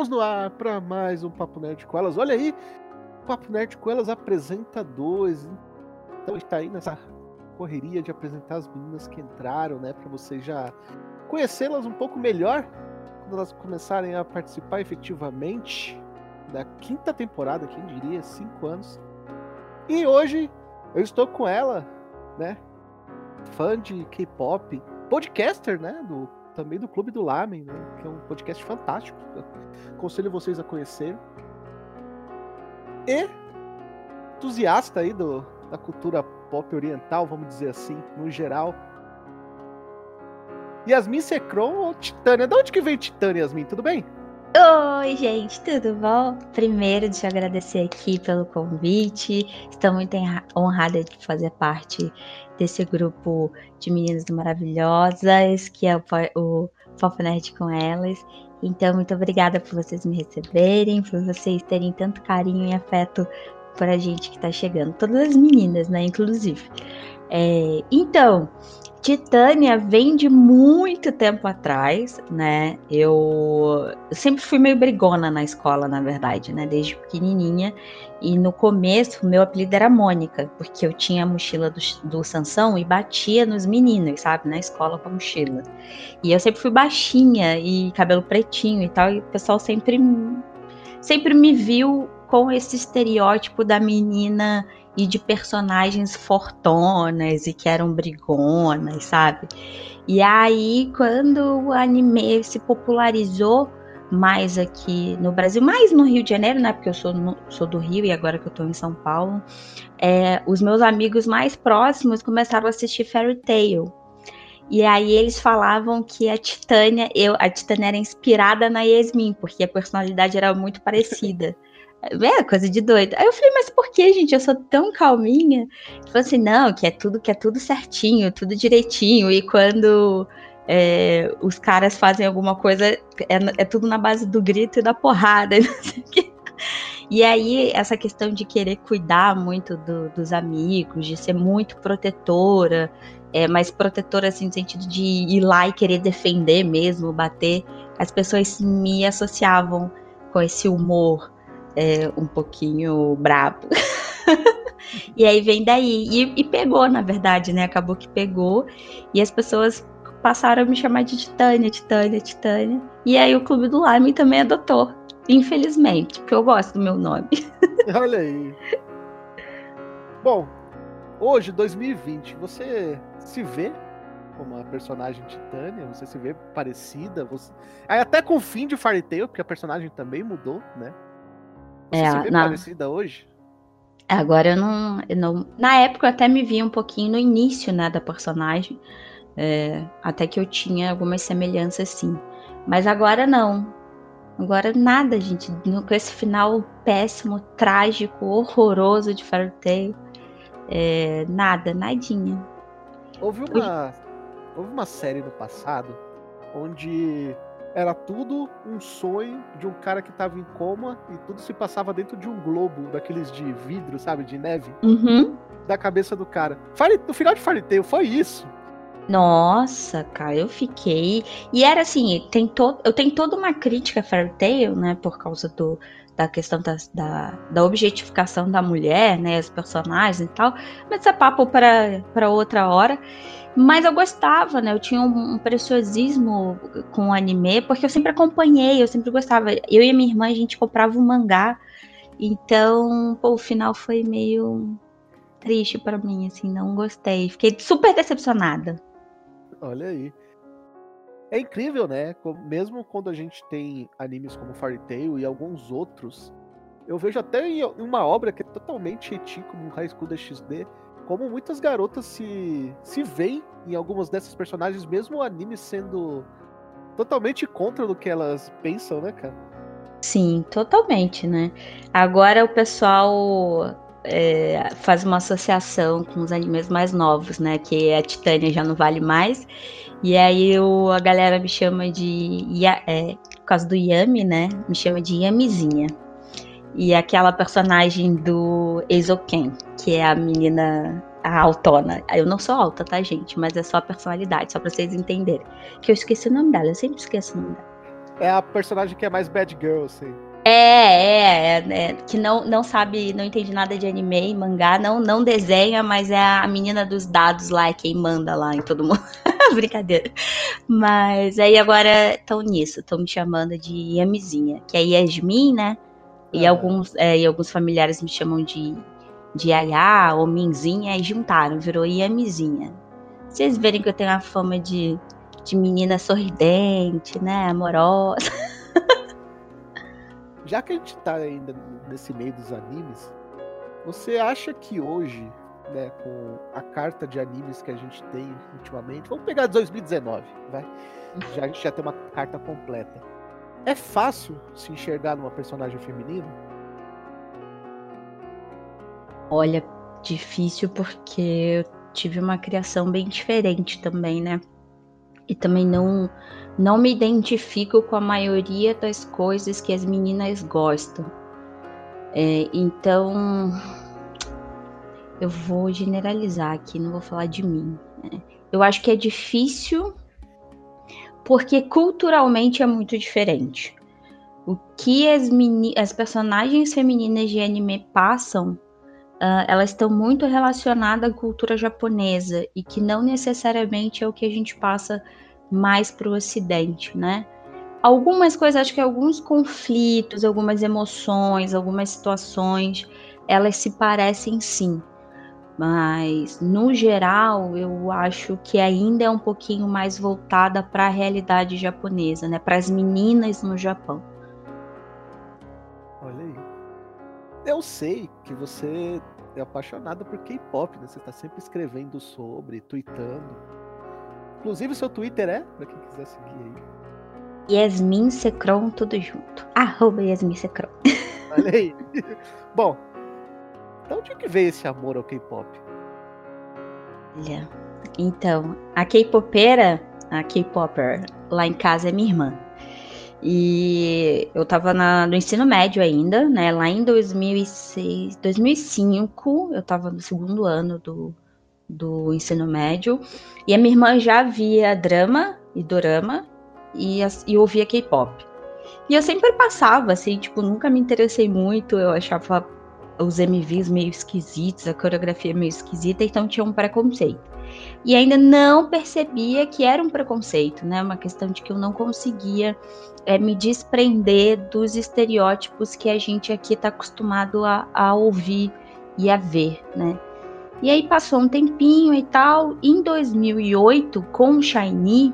Estamos no ar para mais um Papo Nerd com elas. Olha aí, Papo Nerd com elas apresenta dois. Então está aí nessa correria de apresentar as meninas que entraram, né, para vocês já conhecê-las um pouco melhor quando elas começarem a participar efetivamente da quinta temporada, quem diria, cinco anos. E hoje eu estou com ela, né, fã de K-pop, podcaster, né, do também do Clube do Lamen, né, que é um podcast fantástico. Aconselho vocês a conhecer. E entusiasta aí do, da cultura pop oriental, vamos dizer assim, no geral. Yasmin Secron ou Titânia? De onde que vem Titânia, Yasmin? Tudo bem? Oi, gente, tudo bom? Primeiro, deixa eu agradecer aqui pelo convite. Estou muito honrada de fazer parte desse grupo de meninas maravilhosas, que é o, o Pop Nerd com elas. Então, muito obrigada por vocês me receberem, por vocês terem tanto carinho e afeto por a gente que tá chegando. Todas as meninas, né, inclusive. É, então, Titânia vem de muito tempo atrás, né? Eu sempre fui meio brigona na escola, na verdade, né? Desde pequenininha. E no começo, meu apelido era Mônica, porque eu tinha a mochila do, do Sansão e batia nos meninos, sabe? Na escola com a mochila. E eu sempre fui baixinha e cabelo pretinho e tal. E o pessoal sempre, sempre me viu com esse estereótipo da menina e de personagens fortonas e que eram brigonas, sabe? E aí, quando o anime se popularizou mais aqui no Brasil, mais no Rio de Janeiro, né? Porque eu sou, no, sou do Rio e agora que eu tô em São Paulo, é, os meus amigos mais próximos começaram a assistir Fairy Tail. E aí eles falavam que a Titânia, eu, a Titânia era inspirada na Yasmin, porque a personalidade era muito parecida. É, coisa de doido. Aí eu falei, mas por que, gente? Eu sou tão calminha. Ele falou assim, não, que é tudo, que é tudo certinho, tudo direitinho. E quando é, os caras fazem alguma coisa, é, é, tudo na base do grito e da porrada. E aí, essa questão de querer cuidar muito do, dos amigos, de ser muito protetora, é, mas protetora assim, no sentido de ir lá e querer defender mesmo, bater, as pessoas me associavam com esse humor é, um pouquinho brabo. e aí vem daí. E, e, pegou, na verdade, né? Acabou que pegou. E as pessoas passaram a me chamar de Titânia, Titânia, Titânia. E aí o Clube do Lime também adotou. Infelizmente, porque eu gosto do meu nome. Olha aí. Bom, hoje, 2020, você se vê como a personagem Titânia? Você se vê parecida? Você... Até com o fim de Fairy Tail, porque a personagem também mudou, né? Você é, se vê na... parecida hoje? Agora eu não, eu não. Na época eu até me vi um pouquinho no início, né, da personagem. É, até que eu tinha algumas semelhanças, sim. Mas agora não. Agora nada, gente. Com esse final péssimo, trágico, horroroso de Fairy Tail. É, nada, nadinha. Houve uma, houve uma série no passado onde era tudo um sonho de um cara que tava em coma e tudo se passava dentro de um globo daqueles de vidro, sabe, de neve, uhum. da cabeça do cara. No final de Fairy Tail foi isso. Nossa, cara, eu fiquei. E era assim, tem to... eu tenho toda uma crítica a Fairy Tail, né, por causa do, da questão da, da, da, objetificação da mulher, né, os personagens e tal. Mas é papo para outra hora. Mas eu gostava, né? Eu tinha um, um preciosismo com o anime, porque eu sempre acompanhei, eu sempre gostava. Eu e a minha irmã, a gente comprava um mangá. Então, pô, o final foi meio triste para mim, assim, não gostei. Fiquei super decepcionada. Olha aí. É incrível, né? Mesmo quando a gente tem animes como Fairy Tail e alguns outros, eu vejo até em uma obra que é totalmente eti como High School DxD, como muitas garotas se, se veem em algumas dessas personagens, mesmo o anime sendo totalmente contra do que elas pensam, né, cara? Sim, totalmente, né? Agora o pessoal é, faz uma associação com os animes mais novos, né? Que a Titânia já não vale mais. E aí o, a galera me chama de. É, por causa do Yami, né? Me chama de Yamizinha e aquela personagem do Eizouken, que é a menina a autona. Eu não sou alta, tá, gente? Mas é só a personalidade, só pra vocês entenderem. Que eu esqueci o nome dela, eu sempre esqueço o nome dela. É a personagem que é mais bad girl, assim. É, é, é, é, que não, não sabe, não entende nada de anime e mangá, não, não desenha, mas é a menina dos dados lá, é quem manda lá em todo mundo. Brincadeira. Mas aí agora estão nisso, estão me chamando de Yamizinha, que é Yasmin, né? E, uhum. alguns, é, e alguns familiares me chamam de, de Yaya ou Minzinha, e juntaram, virou Yamizinha. Vocês verem que eu tenho a fama de, de menina sorridente, né? Amorosa. Já que a gente tá ainda nesse meio dos animes, você acha que hoje, né, com a carta de animes que a gente tem ultimamente, vamos pegar 2019, vai? Já, a gente já tem uma carta completa. É fácil se enxergar numa personagem feminina? Olha, difícil porque eu tive uma criação bem diferente também, né? E também não não me identifico com a maioria das coisas que as meninas gostam. É, então, eu vou generalizar aqui, não vou falar de mim. Né? Eu acho que é difícil porque culturalmente é muito diferente. O que as, as personagens femininas de anime passam, uh, elas estão muito relacionadas à cultura japonesa e que não necessariamente é o que a gente passa mais para o Ocidente, né? Algumas coisas, acho que alguns conflitos, algumas emoções, algumas situações, elas se parecem sim. Mas, no geral, eu acho que ainda é um pouquinho mais voltada para a realidade japonesa, né? Para as meninas no Japão. Olha aí. Eu sei que você é apaixonada por K-pop, né? Você está sempre escrevendo sobre, tweetando. Inclusive, o seu Twitter é, pra quem quiser seguir aí. Yasmin Secron, tudo junto. Arroba Yasmin Secron. Olha aí. Bom, então onde que veio esse amor ao K-pop? Olha, então, a K-popera, a K-popper, lá em casa é minha irmã. E eu tava na, no ensino médio ainda, né? Lá em 2006, 2005, eu tava no segundo ano do, do ensino médio. E a minha irmã já via drama e dorama e, e ouvia K-pop. E eu sempre passava, assim, tipo, nunca me interessei muito, eu achava os MVs meio esquisitos, a coreografia meio esquisita, então tinha um preconceito. E ainda não percebia que era um preconceito, né? Uma questão de que eu não conseguia é, me desprender dos estereótipos que a gente aqui está acostumado a, a ouvir e a ver, né? E aí passou um tempinho e tal. Em 2008, com o Shiny,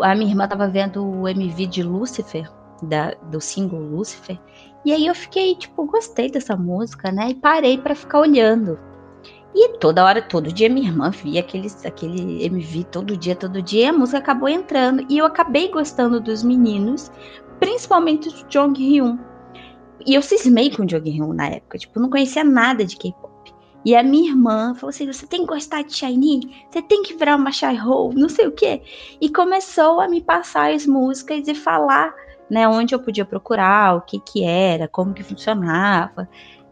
a minha irmã tava vendo o MV de Lucifer, da, do single Lucifer. E aí eu fiquei, tipo, gostei dessa música, né? E parei para ficar olhando. E toda hora, todo dia, minha irmã via aquele, aquele MV todo dia, todo dia, e a música acabou entrando. E eu acabei gostando dos meninos, principalmente do Jong Hyun. E eu cismei com o Jong Hyun na época, tipo, não conhecia nada de K-pop. E a minha irmã falou assim: você tem que gostar de Shiny, você tem que virar uma shy não sei o quê. E começou a me passar as músicas e falar né, onde eu podia procurar, o que que era, como que funcionava.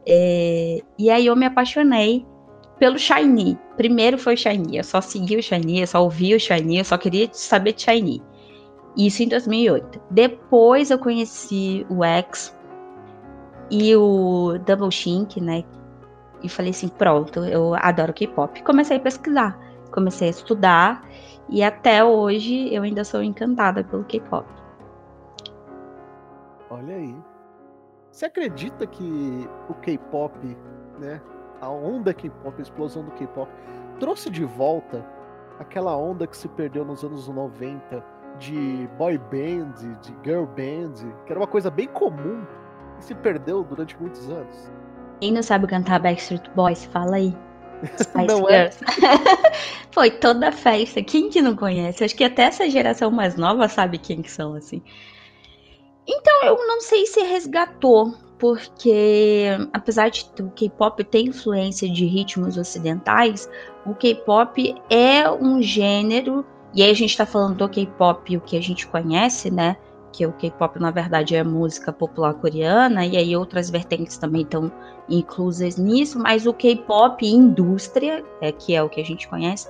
É, e aí eu me apaixonei pelo Shiny. Primeiro foi o Shiny, eu só segui o Shiny, eu só ouvi o Shiny, eu só queria saber de Shiny. Isso em 2008. Depois eu conheci o X e o Double Shink, né, e falei assim: pronto, eu adoro K-pop. Comecei a pesquisar, comecei a estudar e até hoje eu ainda sou encantada pelo K-pop. Olha aí. Você acredita que o K-pop, né, a onda K-pop, a explosão do K-pop, trouxe de volta aquela onda que se perdeu nos anos 90 de boy band, de girl band, que era uma coisa bem comum e se perdeu durante muitos anos? Quem não sabe cantar Backstreet Boys, fala aí. Spice não é? Girls. É? Foi toda a festa. Quem que não conhece? Acho que até essa geração mais nova sabe quem que são, assim. Então, eu não sei se resgatou, porque apesar de o K-pop ter influência de ritmos ocidentais, o K-pop é um gênero, e aí a gente tá falando do K-pop, o que a gente conhece, né? que o K-pop na verdade é música popular coreana e aí outras vertentes também estão inclusas nisso, mas o K-pop indústria, é que é o que a gente conhece,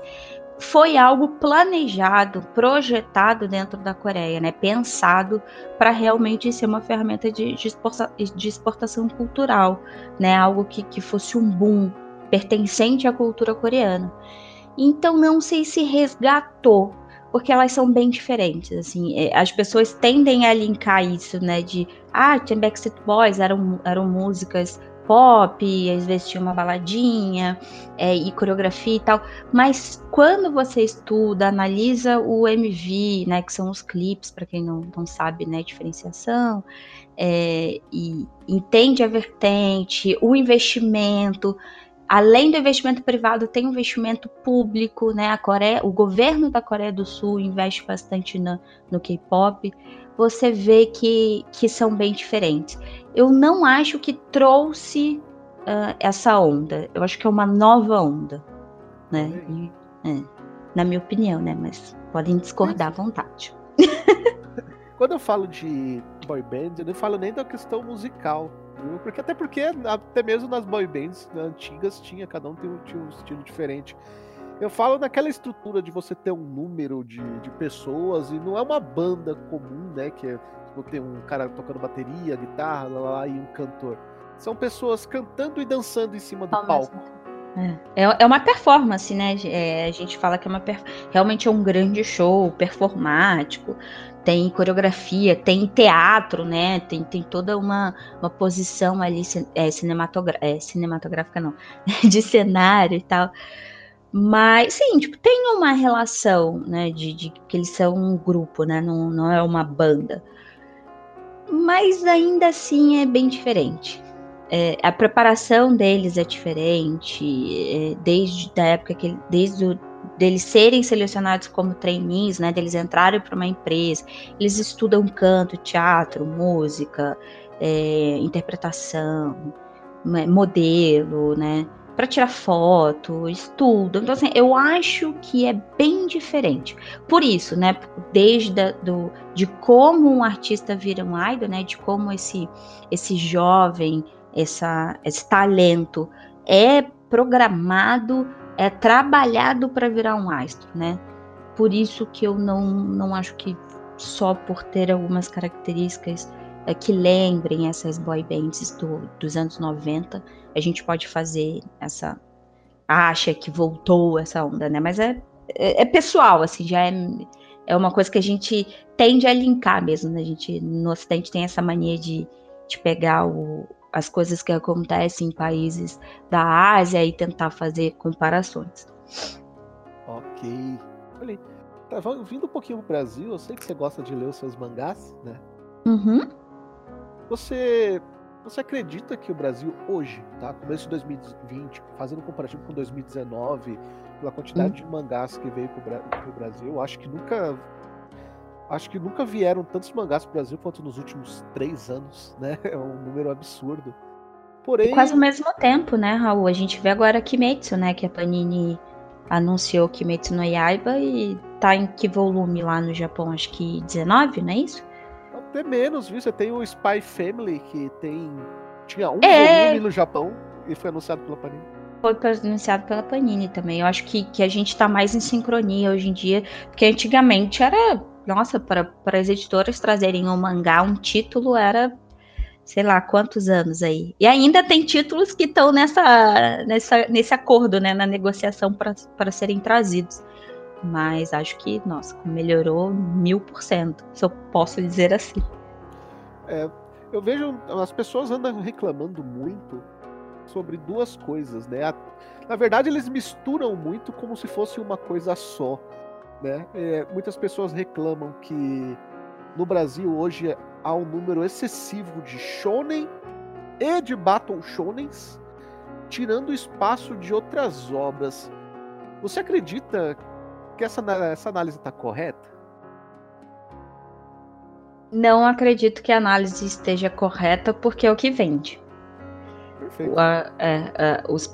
foi algo planejado, projetado dentro da Coreia, né? Pensado para realmente ser uma ferramenta de, de, exportação cultural, né? Algo que, que fosse um boom pertencente à cultura coreana. Então não sei se resgatou, porque elas são bem diferentes, assim, é, as pessoas tendem a linkar isso, né, de, ah, tinha Backstreet Boys, eram, eram músicas pop, às vezes tinha uma baladinha é, e coreografia e tal, mas quando você estuda, analisa o MV, né, que são os clipes, para quem não, não sabe, né, diferenciação, é, e entende a vertente, o investimento, além do investimento privado, tem investimento público, né? A Coreia, o governo da Coreia do Sul investe bastante no K-pop. Você vê que, que são bem diferentes. Eu não acho que trouxe uh, essa onda. Eu acho que é uma nova onda, né? É, na minha opinião, né? Mas podem discordar à vontade. Quando eu falo de boy band, eu não falo nem da questão musical viu? Porque até porque até mesmo nas boy bands antigas tinha, cada um tinha um estilo diferente. Eu falo naquela estrutura de você ter um número de, de pessoas e não é uma banda comum, né? Que é tipo, tem um cara tocando bateria, guitarra, lá, lá, e um cantor. São pessoas cantando e dançando em cima do palco. É. é, é uma performance, né? É, a gente fala que é uma realmente é um grande show performático tem coreografia, tem teatro, né? Tem, tem toda uma, uma posição ali é, é, cinematográfica, não, de cenário e tal. Mas, sim, tipo, tem uma relação, né? De, de que eles são um grupo, né? Não, não é uma banda. Mas ainda assim é bem diferente. É, a preparação deles é diferente, é, desde a época que desde o deles serem selecionados como trainees, né, deles entrarem para uma empresa, eles estudam canto, teatro, música, é, interpretação, né, modelo, né, para tirar foto, estudo. Então, assim, eu acho que é bem diferente. Por isso, né, desde do, de como um artista vira um idol, né, de como esse, esse jovem, essa, esse talento é programado é trabalhado para virar um astro, né? Por isso que eu não, não acho que só por ter algumas características é, que lembrem essas boy bands do, dos anos 90, a gente pode fazer essa acha que voltou essa onda, né? Mas é, é, é, pessoal, assim, já é, é uma coisa que a gente tende a linkar mesmo, né? A gente no Ocidente tem essa mania de, de pegar o, as coisas que acontecem em países da Ásia e tentar fazer comparações. Ok. Olha, tá vindo um pouquinho pro Brasil, eu sei que você gosta de ler os seus mangás, né? Uhum. Você você acredita que o Brasil hoje, tá? Começo de 2020, fazendo um comparativo com 2019, pela quantidade uhum. de mangás que veio para o Brasil, acho que nunca acho que nunca vieram tantos mangás pro Brasil quanto nos últimos três anos, né? É um número absurdo. Porém. Quase ao mesmo tempo, né, Raul? A gente vê agora Kimetsu, né? Que a Panini anunciou Kimetsu no Yaiba e tá em que volume lá no Japão? Acho que 19, não é isso? Até menos, viu? Você tem o Spy Family, que tem. Tinha um é... volume no Japão e foi anunciado pela Panini foi anunciado pela Panini também. Eu acho que, que a gente tá mais em sincronia hoje em dia, porque antigamente era nossa, para, as editoras trazerem um mangá, um título era sei lá quantos anos aí. E ainda tem títulos que estão nessa, nessa, nesse acordo, né, na negociação para serem trazidos. Mas acho que, nossa, melhorou mil por cento, se eu posso dizer assim. É, eu vejo as pessoas andam reclamando muito sobre duas coisas, né? Na verdade, eles misturam muito como se fosse uma coisa só. Né? É, muitas pessoas reclamam que no Brasil hoje há um número excessivo de shonen e de battle shonens, tirando espaço de outras obras. Você acredita que essa, essa análise está correta? Não acredito que a análise esteja correta porque é o que vende. Perfeito. A, é, os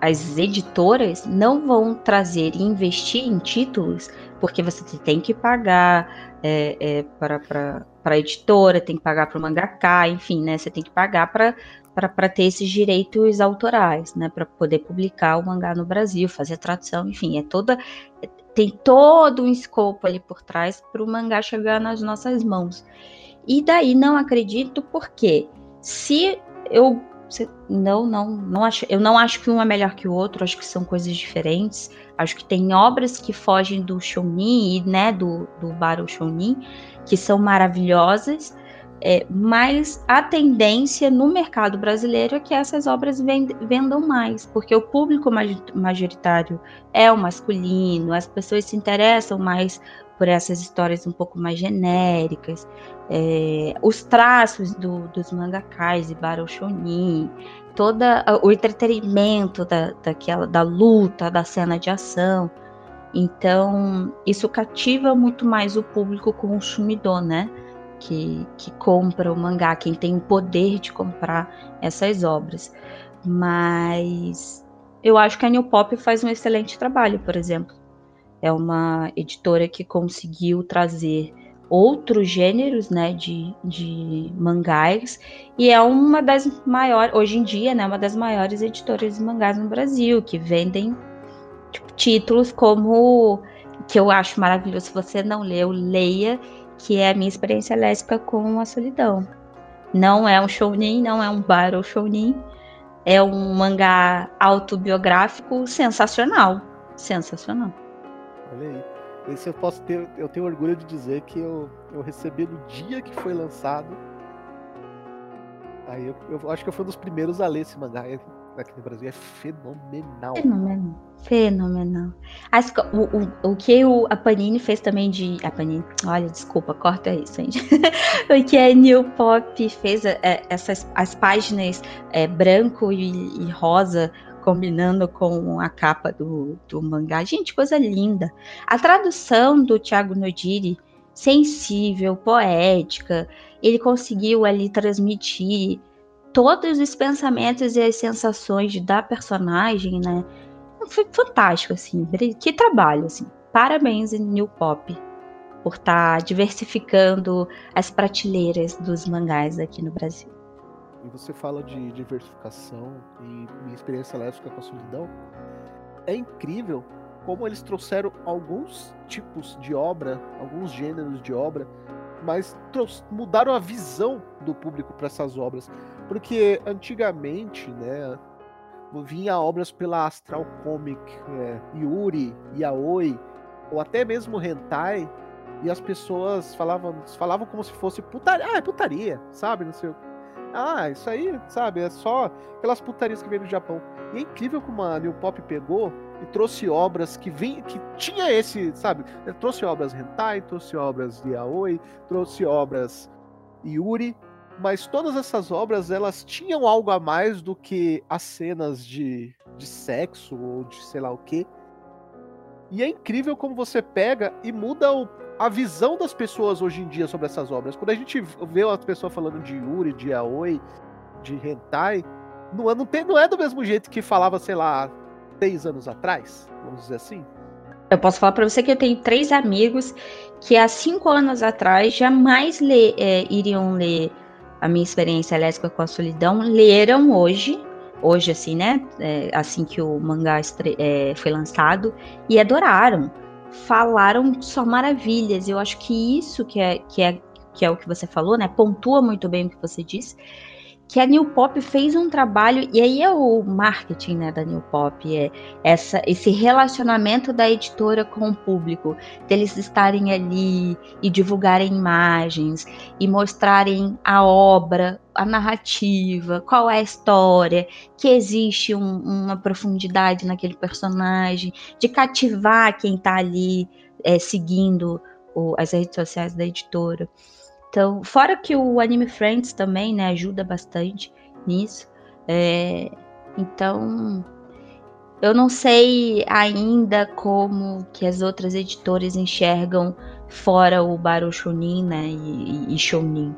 as editoras não vão trazer e investir em títulos porque você tem que pagar é, é, para a editora, tem que pagar para o mangaká, enfim, né? Você tem que pagar para ter esses direitos autorais, né? Para poder publicar o mangá no Brasil, fazer tradução, enfim, é toda tem todo um escopo ali por trás para o mangá chegar nas nossas mãos. E daí não acredito porque se eu não, não, não acho, eu não acho que um é melhor que o outro, acho que são coisas diferentes. Acho que tem obras que fogem do shounen e, né, do, do Battle Shounen, que são maravilhosas, é, mas a tendência no mercado brasileiro é que essas obras vendam mais, porque o público majoritário é o masculino, as pessoas se interessam mais por essas histórias um pouco mais genéricas, é, os traços do, dos mangakais e Battle Shonin, todo o entretenimento da, daquela, da luta, da cena de ação. Então, isso cativa muito mais o público consumidor, né? Que, que compra o mangá, quem tem o poder de comprar essas obras. Mas eu acho que a New Pop faz um excelente trabalho, por exemplo. É uma editora que conseguiu trazer outros gêneros, né, de, de mangás, e é uma das maiores, hoje em dia, né, uma das maiores editoras de mangás no Brasil, que vendem tipo, títulos como, que eu acho maravilhoso, se você não leu, leia, que é a minha experiência lésbica com a solidão. Não é um shounen, não é um battle shounen, é um mangá autobiográfico sensacional, sensacional. Olha aí. Esse eu posso ter, eu tenho orgulho de dizer que eu, eu recebi no dia que foi lançado. Aí eu, eu acho que eu fui um dos primeiros a ler esse mangá aqui no Brasil. É fenomenal. Fenomenal. Fenomenal. As, o, o, o que o, a Panini fez também de. A Panini. Olha, desculpa, corta isso, gente. o que a New Pop fez, é, essas as páginas é, branco e, e rosa combinando com a capa do, do mangá. Gente, coisa linda. A tradução do Thiago Nodiri, sensível, poética, ele conseguiu ali transmitir todos os pensamentos e as sensações da personagem, né? Foi fantástico, assim. Que trabalho, assim. Parabéns, New Pop, por estar tá diversificando as prateleiras dos mangás aqui no Brasil e você fala de diversificação e minha experiência lésbica com a solidão, é incrível como eles trouxeram alguns tipos de obra, alguns gêneros de obra, mas mudaram a visão do público para essas obras. Porque antigamente, né, vinha obras pela Astral Comic, é, Yuri, Yaoi, ou até mesmo Hentai, e as pessoas falavam, falavam como se fosse putaria, ah, é putaria, sabe? Não sei ah, isso aí, sabe, é só aquelas putarias que vem do Japão. E é incrível como a New Pop pegou e trouxe obras que vem, que tinha esse, sabe, trouxe obras hentai, trouxe obras yaoi, trouxe obras yuri, mas todas essas obras elas tinham algo a mais do que as cenas de, de sexo ou de sei lá o que. E é incrível como você pega e muda o, a visão das pessoas hoje em dia sobre essas obras. Quando a gente vê as pessoas falando de Yuri, de Aoi, de Hentai, não, é, não, tem, não é do mesmo jeito que falava, sei lá, seis anos atrás, vamos dizer assim. Eu posso falar para você que eu tenho três amigos que há cinco anos atrás jamais lê, é, iriam ler a minha experiência lésbica com a solidão, leram hoje, hoje assim, né, é, assim que o mangá é, foi lançado, e adoraram falaram só maravilhas. Eu acho que isso que é, que é, que é o que você falou, né? Pontua muito bem o que você disse. Que a New Pop fez um trabalho, e aí é o marketing né, da New Pop, é essa, esse relacionamento da editora com o público, deles estarem ali e divulgarem imagens e mostrarem a obra, a narrativa, qual é a história, que existe um, uma profundidade naquele personagem, de cativar quem está ali é, seguindo o, as redes sociais da editora. Então, fora que o Anime Friends também né, ajuda bastante nisso. É, então, eu não sei ainda como que as outras editoras enxergam fora o Baru Shonin né, e, e Shonin.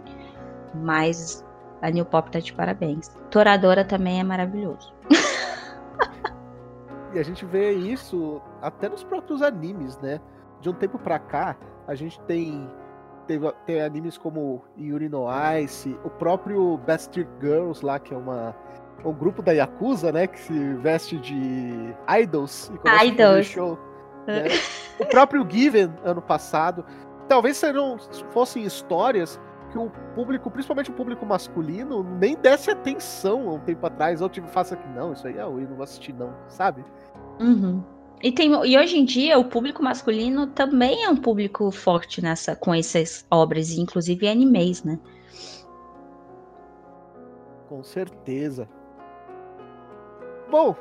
Mas a New Pop tá de parabéns. Toradora também é maravilhoso. e a gente vê isso até nos próprios animes, né? De um tempo pra cá, a gente tem teve, tem animes como Yuri no Ice, o próprio Bastard Girls lá, que é uma um grupo da Yakuza, né, que se veste de idols e começa idols. show. Né? o próprio Given ano passado. Talvez serão, fossem histórias que o público, principalmente o público masculino, nem desse atenção há um tempo atrás, ou tipo, faça que não, isso aí é ruim, não vou assistir, não, sabe? Uhum. E, tem, e hoje em dia o público masculino também é um público forte nessa com essas obras, inclusive animes, né? Com certeza. Bom,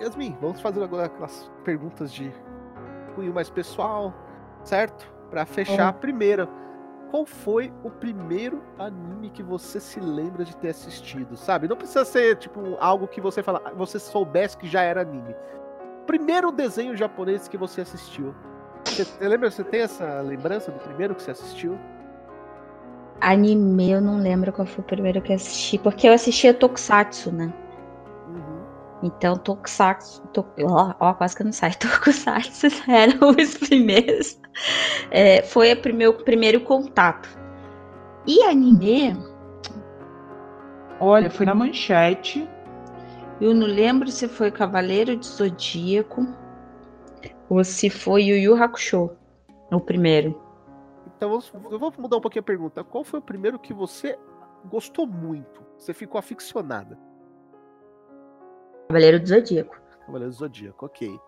Yasmin, vamos fazer agora aquelas perguntas de cunho mais pessoal, certo? Para fechar a primeira. Qual foi o primeiro anime que você se lembra de ter assistido, sabe? Não precisa ser tipo algo que você fala, você soubesse que já era anime. Primeiro desenho japonês que você assistiu. Você lembra? Você tem essa lembrança do primeiro que você assistiu? Anime, eu não lembro qual foi o primeiro que eu assisti, porque eu assistia Tokusatsu, né? Uhum. Então, Tokusatsu. To, ó, ó, quase que não sai. Tokusatsu eram os primeiros. É, foi o meu primeiro contato. E anime. Olha, foi na manchete. Eu não lembro se foi Cavaleiro de Zodíaco ou se foi Yu Yu Hakusho, o primeiro. Então eu vou mudar um pouquinho a pergunta. Qual foi o primeiro que você gostou muito? Você ficou aficionada? Cavaleiro do Zodíaco. Cavaleiro do Zodíaco, ok.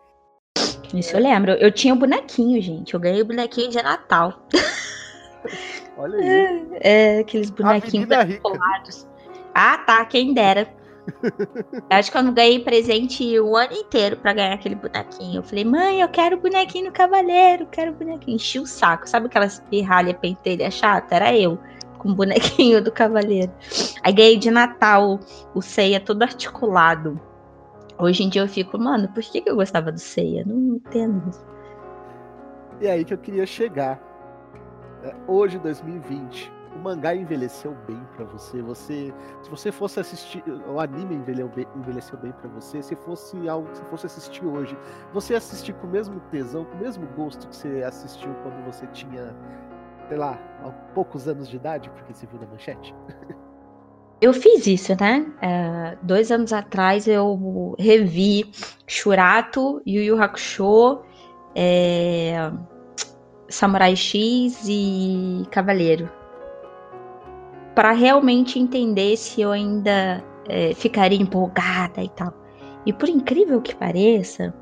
Isso eu lembro. Eu tinha um bonequinho, gente. Eu ganhei o bonequinho de Natal. Olha aí. É, é aqueles bonequinhos colados. Ah, tá. Quem dera. Acho que eu não ganhei presente o ano inteiro para ganhar aquele bonequinho. Eu falei, mãe, eu quero bonequinho do cavaleiro, quero bonequinho. Enchi o saco. Sabe aquelas pirralha pentelha chata? Era eu, com o bonequinho do cavaleiro. Aí ganhei de Natal o ceia todo articulado. Hoje em dia eu fico, mano, por que, que eu gostava do ceia? Não entendo isso. E aí que eu queria chegar. É, hoje, 2020, o mangá envelheceu bem para você. Você, se você fosse assistir, o anime envelheceu bem, para você. Se fosse algo você fosse assistir hoje, você assistir com o mesmo tesão, com o mesmo gosto que você assistiu quando você tinha, sei lá, poucos anos de idade, porque você viu na manchete. Eu fiz isso, né? Uh, dois anos atrás eu revi Shurato, Yu Yu Hakusho, é, Samurai X e Cavaleiro para realmente entender se eu ainda é, ficaria empolgada e tal. E por incrível que pareça,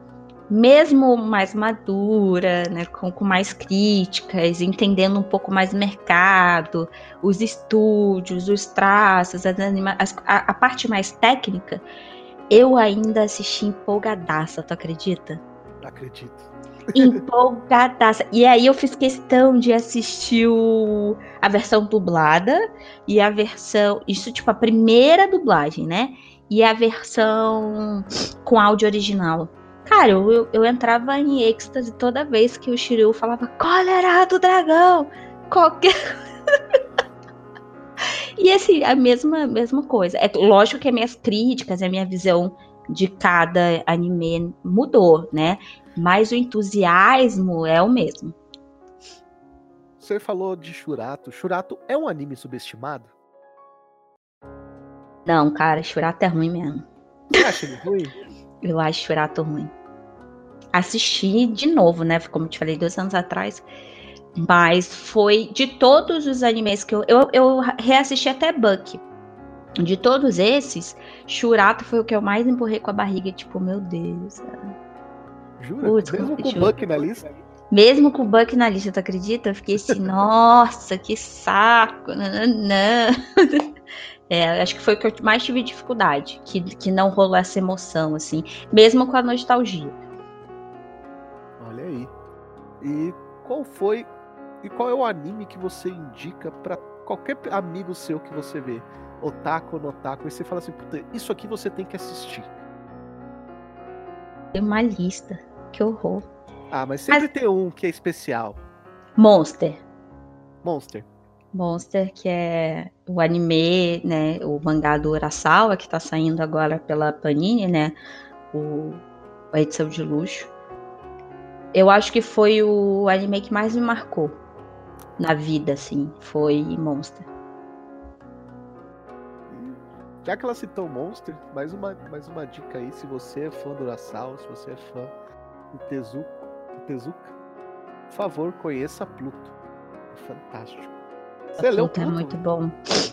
mesmo mais madura, né, com, com, mais críticas, entendendo um pouco mais o mercado, os estúdios, os traços, as anima a, a parte mais técnica, eu ainda assisti empolgadaça, tu acredita? Acredito empolgadaça. E aí eu fiz questão de assistir o, a versão dublada e a versão. Isso, tipo, a primeira dublagem, né? E a versão com áudio original. Cara, eu, eu, entrava em êxtase toda vez que o Shiryu falava cólera do dragão. Qualquer. e assim, a mesma, mesma coisa. É lógico que as minhas críticas, a minha visão de cada anime mudou, né? Mas o entusiasmo é o mesmo. Você falou de Shurato. Shurato é um anime subestimado? Não, cara, Shurato é ruim mesmo. Você acha ele ruim? Eu acho Shurato ruim. Assisti de novo, né? Como te falei, dois anos atrás. Mas foi de todos os animes que eu. Eu, eu reassisti até Buck. De todos esses, Shurato foi o que eu mais empurrei com a barriga, tipo, meu Deus. Jura? Putz, Mesmo com o Buck na lista? Mesmo com o Buck na lista, tu acredita? Eu fiquei assim, nossa, que saco. Não, É, acho que foi o que eu mais tive dificuldade, que, que não rolou essa emoção, assim, mesmo com a nostalgia. Olha aí. E qual foi e qual é o anime que você indica para qualquer amigo seu que você vê? otaku ou otaku, e você fala assim, puta, isso aqui você tem que assistir. Tem uma lista, que horror. Ah, mas sempre mas... tem um que é especial. Monster. Monster. Monster, que é o anime, né, o mangá do Urasawa, que tá saindo agora pela Panini, né, o, a edição de luxo. Eu acho que foi o anime que mais me marcou na vida, assim, foi Monster. Já que ela citou Monster, mais uma, mais uma dica aí, se você é fã do Urasawa, se você é fã do Tezuka, Tezuka por favor, conheça Pluto. É fantástico. Você Pluto, Pluto é muito bom.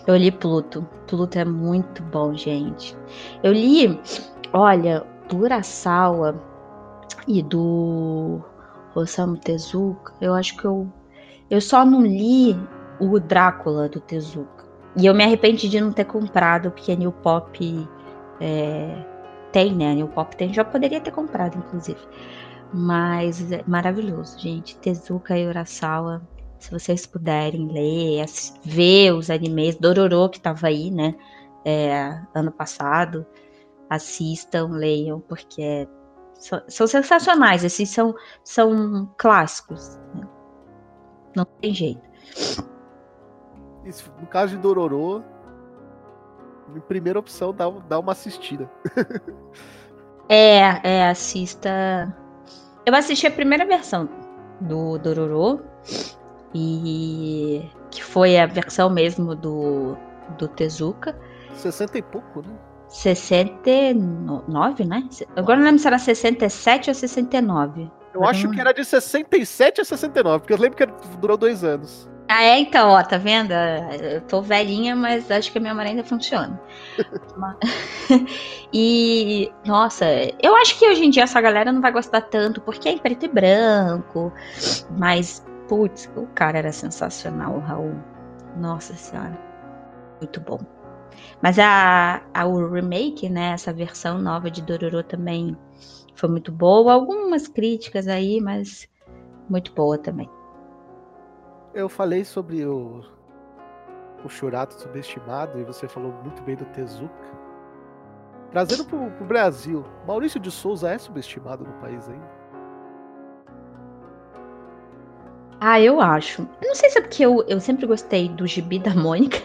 Eu li Pluto. Pluto é muito bom, gente. Eu li, olha, do Urasawa e do Osamu Tezuka, eu acho que eu eu só não li o Drácula do Tezuka. E eu me arrependi de não ter comprado, porque a New Pop é, tem, né? A New Pop tem, já poderia ter comprado, inclusive. Mas é maravilhoso, gente. Tezuka e Urasawa, se vocês puderem ler, ver os animes, Dororo que tava aí, né? É, ano passado, assistam, leiam, porque é, são, são, sensacionais. Esses são, são clássicos. Né? Não tem jeito. Isso, no caso de Dororo, primeira opção, dá, dá uma assistida. é, é, assista. Eu assisti a primeira versão do Dororo. E que foi a versão mesmo do, do Tezuka. 60 e pouco, né? 69, né? Agora não lembro se era 67 ou 69. Eu acho que era de 67 a 69, porque eu lembro que durou dois anos. Ah, é? Então, ó, tá vendo? Eu tô velhinha, mas acho que a minha memória ainda funciona. e, nossa, eu acho que hoje em dia essa galera não vai gostar tanto, porque é em preto e branco. Mas, putz, o cara era sensacional, o Raul. Nossa senhora. Muito bom. Mas a, a o remake, né, essa versão nova de Dororo também foi muito boa. Algumas críticas aí, mas muito boa também eu falei sobre o, o Churato subestimado e você falou muito bem do Tezuka. Trazendo pro, pro Brasil, Maurício de Souza é subestimado no país ainda? Ah, eu acho. Não sei se é porque eu, eu sempre gostei do gibi da Mônica.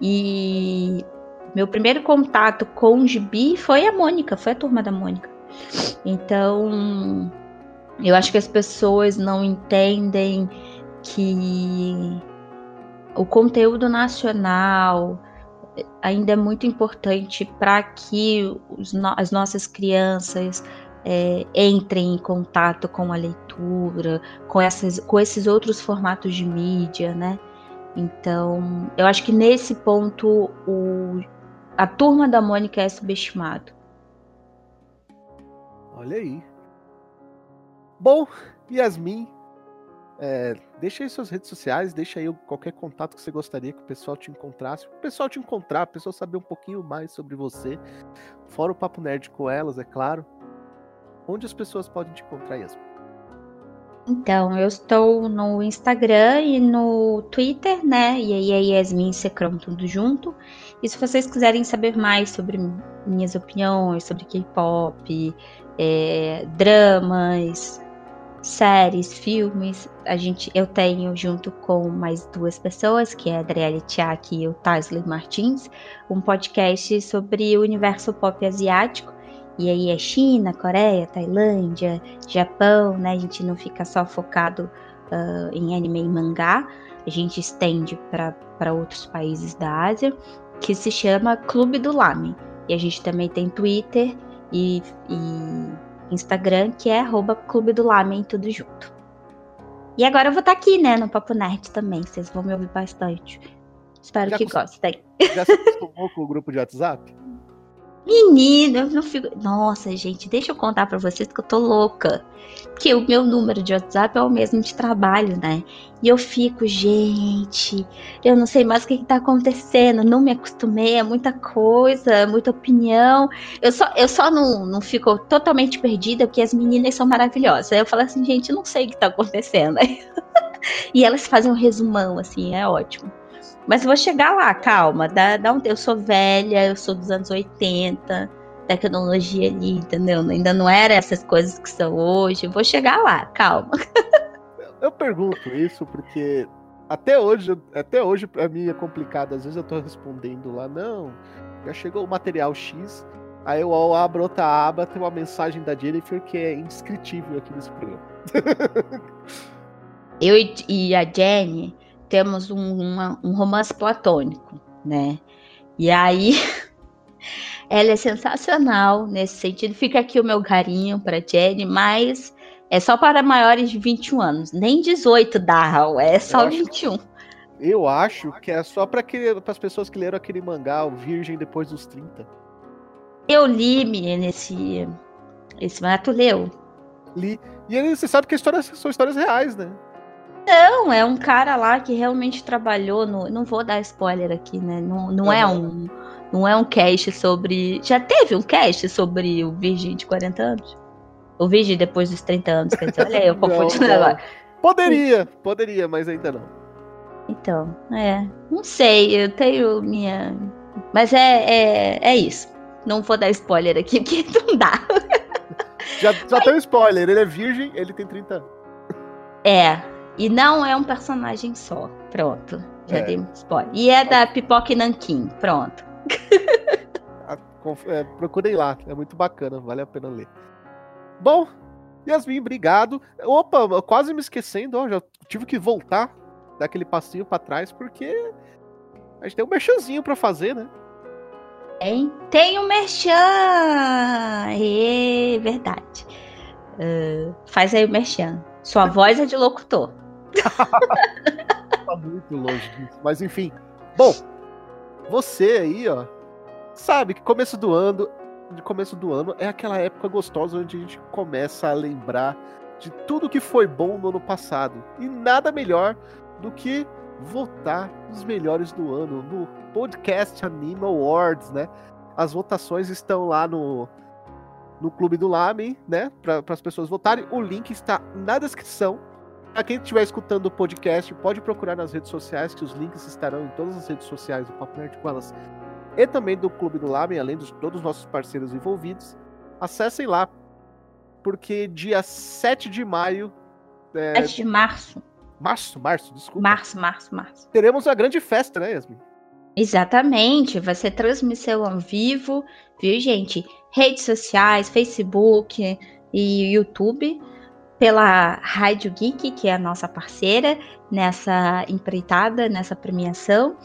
E meu primeiro contato com o gibi foi a Mônica, foi a turma da Mônica. Então, eu acho que as pessoas não entendem que o conteúdo nacional ainda é muito importante para que no as nossas crianças é, entrem em contato com a leitura, com, essas, com esses outros formatos de mídia, né? Então, eu acho que nesse ponto o, a turma da Mônica é subestimado. Olha aí. Bom, Yasmin, é, deixa aí suas redes sociais, deixa aí qualquer contato que você gostaria que o pessoal te encontrasse. O pessoal te encontrar, o pessoal saber um pouquinho mais sobre você. Fora o Papo Nerd com elas, é claro. Onde as pessoas podem te encontrar, Yasmin? Então, eu estou no Instagram e no Twitter, né? E aí é Yasmin Secrão, tudo junto. E se vocês quiserem saber mais sobre minhas opiniões, sobre K-pop, é, dramas, séries, filmes. A gente, eu tenho junto com mais duas pessoas, que é a Adriele Tiak e o Tasley Martins, um podcast sobre o universo pop asiático. E aí é China, Coreia, Tailândia, Japão, né? A gente não fica só focado uh, em anime e mangá, a gente estende para outros países da Ásia, que se chama Clube do Lame. E a gente também tem Twitter e, e Instagram, que é arroba Clube do Lamen, tudo junto. E agora eu vou estar tá aqui, né, no Papo Nerd também, vocês vão me ouvir bastante. Espero já que gostem. Já se acostumou com o grupo de WhatsApp? Menino, eu não fico. Nossa, gente, deixa eu contar para vocês que eu tô louca. Porque o meu número de WhatsApp é o mesmo de trabalho, né? E eu fico, gente, eu não sei mais o que, que tá acontecendo, não me acostumei, é muita coisa, muita opinião. Eu só, eu só não, não fico totalmente perdida porque as meninas são maravilhosas. Aí eu falo assim, gente, não sei o que tá acontecendo. e elas fazem um resumão, assim, é ótimo. Mas vou chegar lá, calma. Dá, dá um, eu sou velha, eu sou dos anos 80, tecnologia ali, entendeu? Ainda não era essas coisas que são hoje. Vou chegar lá, calma. Eu pergunto isso porque até hoje, até hoje para mim é complicado. Às vezes eu tô respondendo lá, não, já chegou o material X. Aí eu abro outra aba, tem uma mensagem da Jennifer que é inscritível aqui nesse programa. eu e a Jenny, temos um, uma, um romance platônico, né? E aí ela é sensacional nesse sentido. Fica aqui o meu carinho para Jenny, mas É só para maiores de 21 anos. Nem 18 dá, Raul. É só eu 21. Acho, eu acho que é só para as pessoas que leram aquele mangá, o Virgem depois dos 30. Eu li nesse. Esse mangá, tu leu? Li. E aí, você sabe que histórias, são histórias reais, né? Não, é um cara lá que realmente trabalhou no. Não vou dar spoiler aqui, né? Não, não uhum. é um. Não é um cast sobre. Já teve um cast sobre o Virgem de 40 anos? O Virgem depois dos 30 anos, quer dizer, olha eu confundi agora. Poderia, poderia, mas ainda não. Então, é. Não sei, eu tenho minha. Mas é, é, é isso. Não vou dar spoiler aqui, porque não dá. Já, já mas... tem um spoiler, ele é virgem, ele tem 30 anos. É, e não é um personagem só. Pronto. Já é. dei um spoiler. E é da Pipoca e Nankin. Pronto. é, procurem lá. É muito bacana. Vale a pena ler. Bom, Yasmin, obrigado. Opa, quase me esquecendo. Ó, já tive que voltar. Dar aquele passinho para trás. Porque a gente tem um merchanzinho para fazer, né? Tem, tem um merchan! É verdade. Uh, faz aí o merchan. Sua voz é de locutor. tá muito longe disso. Mas enfim. Bom, você aí, ó, sabe que começo do ano, começo do ano é aquela época gostosa onde a gente começa a lembrar de tudo que foi bom no ano passado. E nada melhor do que votar os melhores do ano no Podcast Anime Awards, né? As votações estão lá no no Clube do Lame, né? Para as pessoas votarem. O link está na descrição Pra quem estiver escutando o podcast, pode procurar nas redes sociais, que os links estarão em todas as redes sociais do Papo Nerd com elas e também do Clube do Lamen, além de todos os nossos parceiros envolvidos. Acessem lá, porque dia 7 de maio. É... 7 de março. Março, março, desculpa. Março, março, março. Teremos a grande festa, né, Yasmin? Exatamente, vai ser transmissão ao vivo, viu, gente? Redes sociais, Facebook e YouTube pela Rádio Geek, que é a nossa parceira nessa empreitada, nessa premiação.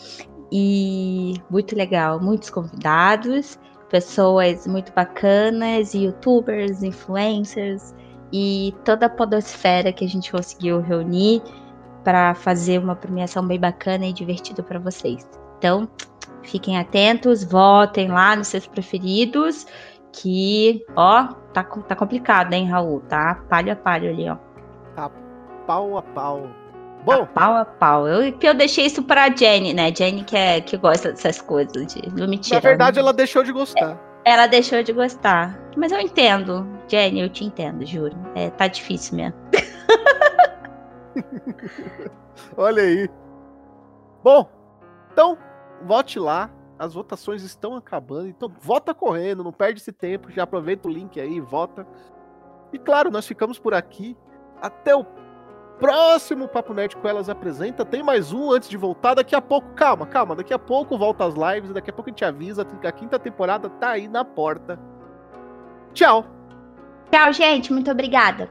E muito legal, muitos convidados, pessoas muito bacanas, youtubers, influencers e toda a podosfera que a gente conseguiu reunir para fazer uma premiação bem bacana e divertida para vocês. Então, fiquem atentos, votem lá nos seus preferidos que, ó, tá, tá complicado, hein, Raul? Tá palho a palho ali, ó. Tá pau a pau. Bom. Tá pau a pau. Eu, eu deixei isso pra Jenny, né? Jenny que, é, que gosta dessas coisas. De, mentira. Na verdade, ela deixou de gostar. É, ela deixou de gostar. Mas eu entendo. Jenny, eu te entendo, juro. É, tá difícil mesmo. Olha aí. Bom, então, vote lá as votações estão acabando, então vota correndo, não perde esse tempo, já aproveita o link aí, vota. E claro, nós ficamos por aqui. Até o próximo Papo Nerd com elas apresenta. Tem mais um antes de voltar. Daqui a pouco, calma, calma. Daqui a pouco volta as lives. Daqui a pouco a gente avisa que a quinta temporada tá aí na porta. Tchau. Tchau, gente. Muito obrigada.